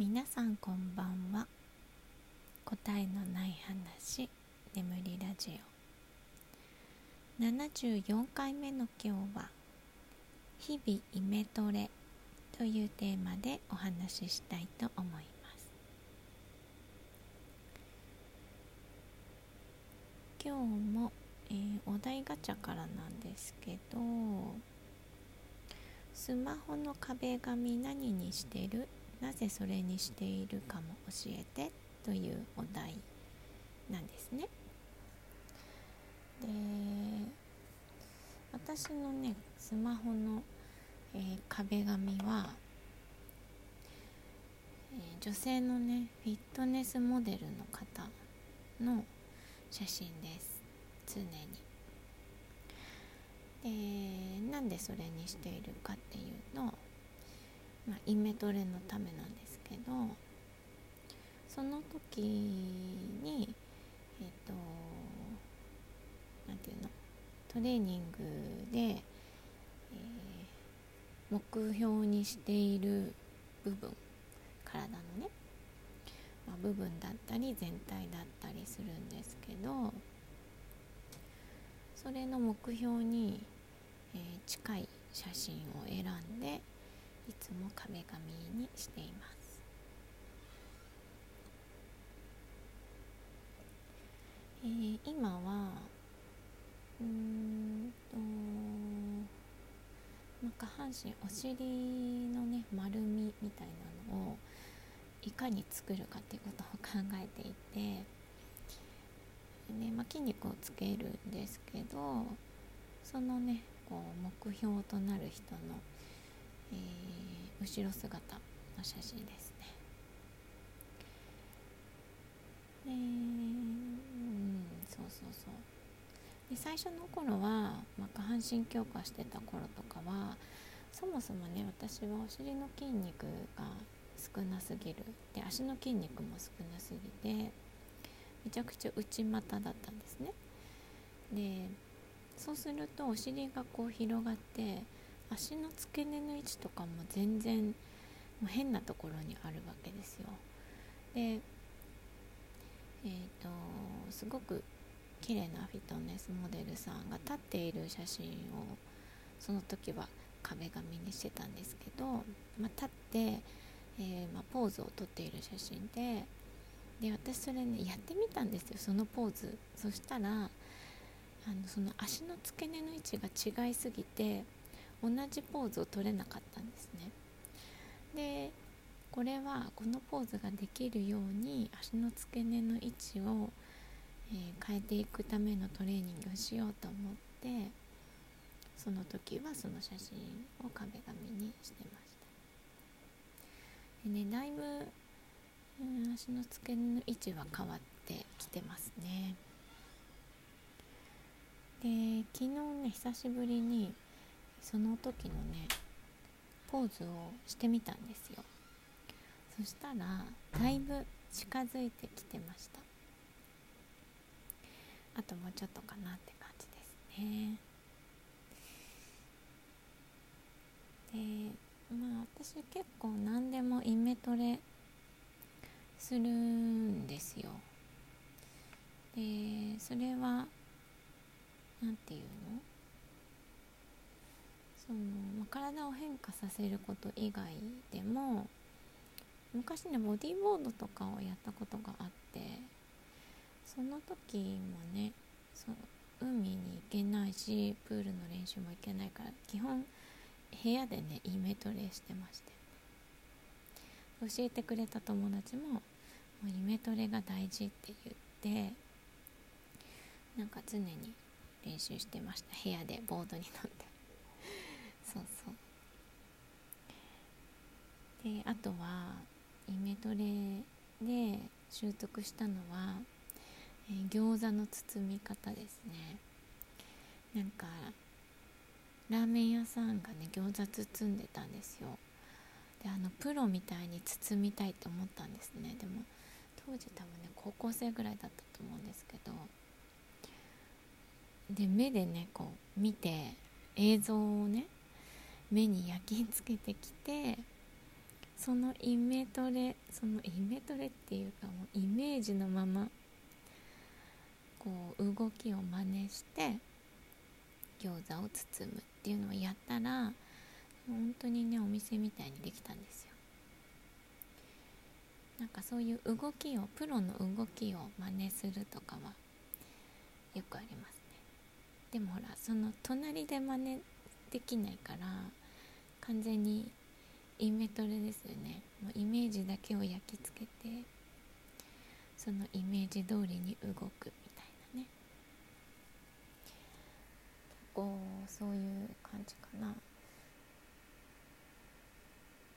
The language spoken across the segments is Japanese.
皆さんこんばんは。答えのない話眠りラジオ。74回目の今日は「日々イメトレ」というテーマでお話ししたいと思います。今日も、えー、お題ガチャからなんですけどスマホの壁紙何にしてる？なぜそれにしているかも教えてというお題なんですね。で私のねスマホの、えー、壁紙は、えー、女性のねフィットネスモデルの方の写真です常に。でなんでそれにしているかっていうとまあ、イメトレのためなんですけどその時にえっ、ー、と何て言うの？トレーニングで、えー、目標にしている部分体のね、まあ、部分だったり全体だったりするんですけどそれの目標に、えー、近い写真を選んでいつも壁紙にしています、えー、今はうんと、まあ、下半身お尻のね丸みみたいなのをいかに作るかっていうことを考えていて、ねまあ、筋肉をつけるんですけどそのねこう目標となる人のえー、後ろ姿の写真ですね。でうんそうそうそう。で最初の頃は、まあ、下半身強化してた頃とかはそもそもね私はお尻の筋肉が少なすぎる。で足の筋肉も少なすぎてめちゃくちゃ内股だったんですね。でそうするとお尻がこう広がって足の付け根の位置とかも全然もう変なところにあるわけですよ。でえっ、ー、とすごく綺麗なフィットネスモデルさんが立っている写真をその時は壁紙にしてたんですけど、まあ、立って、えー、まあ、ポーズをとっている写真でで私それねやってみたんですよそのポーズ。そしたらあのその足の付け根の位置が違いすぎて同じポーズを取れなかったんですね。でこれはこのポーズができるように足の付け根の位置を、えー、変えていくためのトレーニングをしようと思ってその時はその写真を壁紙にしてました。でねだいぶ、うん、足の付け根の位置は変わってきてますね。で昨日ね久しぶりにその時のねポーズをしてみたんですよ。そしたらだいぶ近づいてきてました。あともうちょっとかなって感じですね。でまあ私結構何でもイメトレするんですよ。でそれは何て言うの？その、体を変化させること以外でも昔ねボディーボードとかをやったことがあってその時もねそ海に行けないしプールの練習も行けないから基本部屋でねイメトレしてまして。教えてくれた友達ももうイメトレが大事って言ってなんか常に練習してました。部屋でボードに乗って。そうそう。であとはイメトレで習得したのは、えー、餃子の包み方ですね。なんかラーメン屋さんがね餃子包んでたんですよ。であのプロみたいに包みたいと思ったんですね。でも当時多分ね高校生ぐらいだったと思うんですけど。で目でねこう見て映像をね目に焼き付けてきてそのイメトレそのイメトレっていうかもうイメージのままこう動きを真似して餃子を包むっていうのをやったら本当にねお店みたいにできたんですよ。なんかそういう動きをプロの動きを真似するとかはよくありますね。でもほらその隣で真似できないから完全にイメトレですよね。もうイメージだけを焼き付けてそのイメージ通りに動くみたいなね。結構そういう感じかな。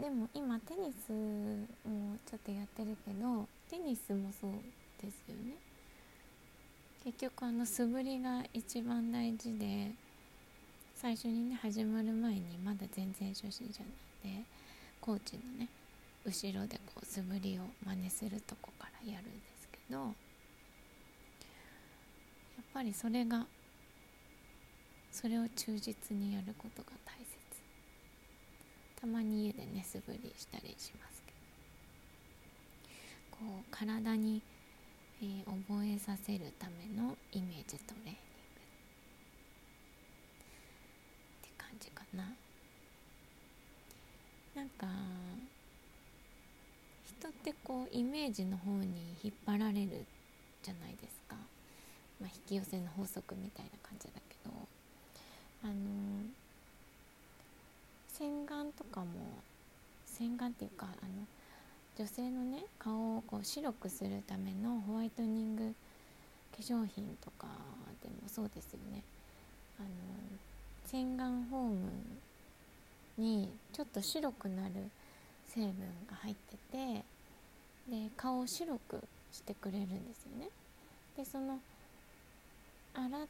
でも今テニスもちょっとやってるけどテニスもそうですよね。結局あの素振りが一番大事で最初にね始まる前にまだ全然初心者なんでコーチのね後ろでこう素振りを真似するとこからやるんですけどやっぱりそれがそれを忠実にやることが大切。たまに家でね素振りしたりしますけど。こう体に、えー、覚えさせるためのイメージトレーニングって感じかな。なんか人ってこうイメージの方に引っ張られるじゃないですか、まあ、引き寄せの法則みたいな感じだけど。あの洗顔とかも洗顔っていうかあの女性のね顔をこう白くするためのホワイトニング化粧品とかでもそうですよね。あの洗顔フォームにちょっと白くなる成分が入っててで顔を白くしてくれるんですよね。でその洗っ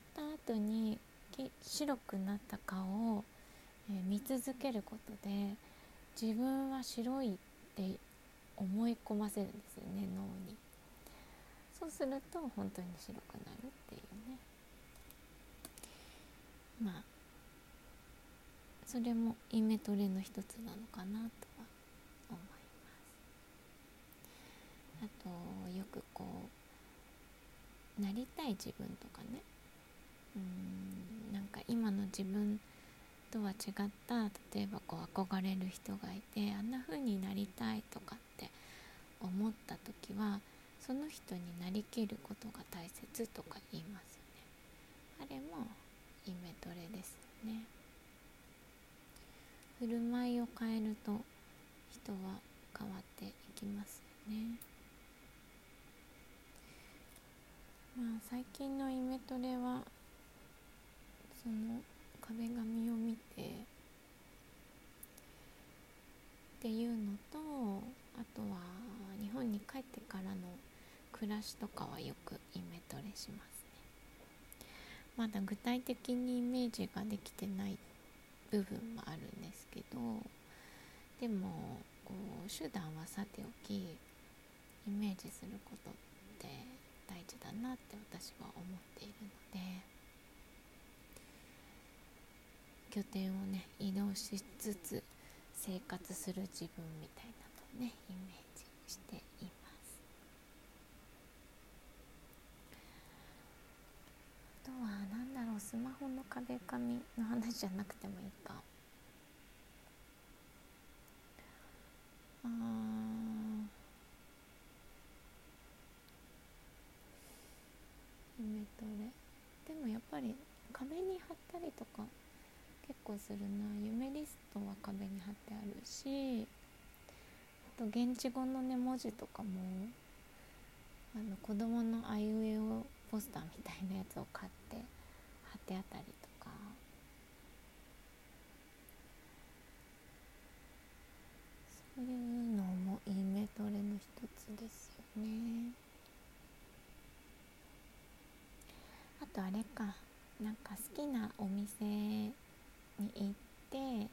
た後に白くなった顔を、えー、見続けることで自分は白いって思い込ませるんですよね脳に。そうすると本当に白くなるっていうね。まあそれもイメトレの一つなのかなとは思います。あとよくこうなりたい自分とかね。うん。なんか今の自分とは違った例えばこう憧れる人がいてあんな風になりたいとかって思った時はその人になりきることが大切とか言いますね。あれもイメトレですよね。振る舞いを変えると人は変わっていきますよね。まあ最近のイメトレはその壁紙を見てっていうのとあとは日本に帰ってからの暮らしとかはよくイメトレしますね。まだ具体的にイメージができてない部分もあるんですけどでもこう手段はさておきイメージすることって大事だなって私は思っているので拠点をね移動しつつ生活する自分みたいなのをねイメージしていますあとは何だろの壁紙の話じゃなくてもいいか。あイメトレでもやっぱり壁に貼ったりとか結構するな。夢リストは壁に貼ってあるしあと現地語のね文字とかもあの子供のあいうえおポスターみたいなやつを買って貼ってあったりとか。そういうのもイメトレの一つですよね。あとあれか。なんか好きなお店に行って、え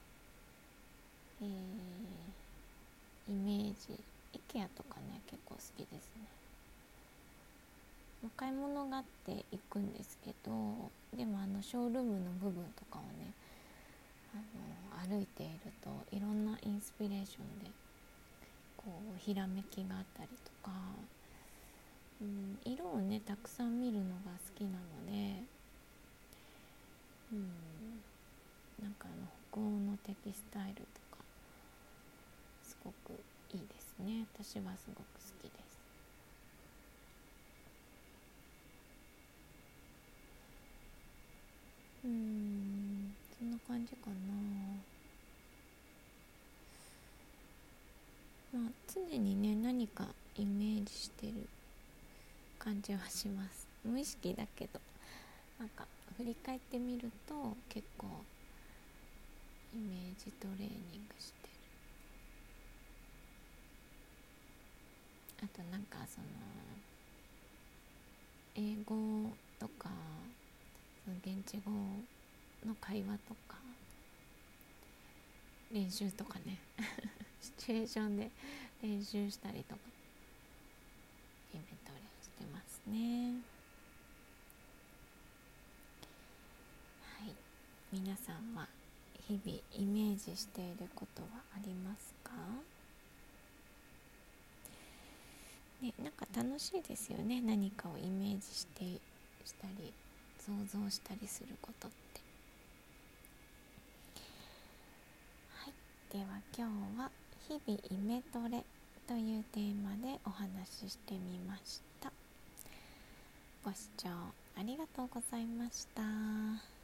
ー、イメージ。IKEA とかね結構好きですね。お買い物があって行くんですけどでもあのショールームの部分とかをねあの歩いているといろんなインスピレーションでこうひらめきがあったりとか、うん、色をねたくさん見るのが好きなので、うん、なんかあの北欧のテキスタイルとかすごくいいですね。私はすごく好きです。うんそんな感じかな。まあ常にね何かイメージしてる感じはします。無意識だけど。なんか振り返ってみると結構イメージトレーニングしてる。あとなんかその英語とか現地語の会話とか練習とかね。シチュエーションで練習したりとかイベントレしてますね。はい。皆さんは日々イメージしていることはありますか？ね、なんか楽しいですよね。何かをイメージしてしたり想像したりすることってはいでは今日は「日々イメトレ」というテーマでお話ししてみましたご視聴ありがとうございました。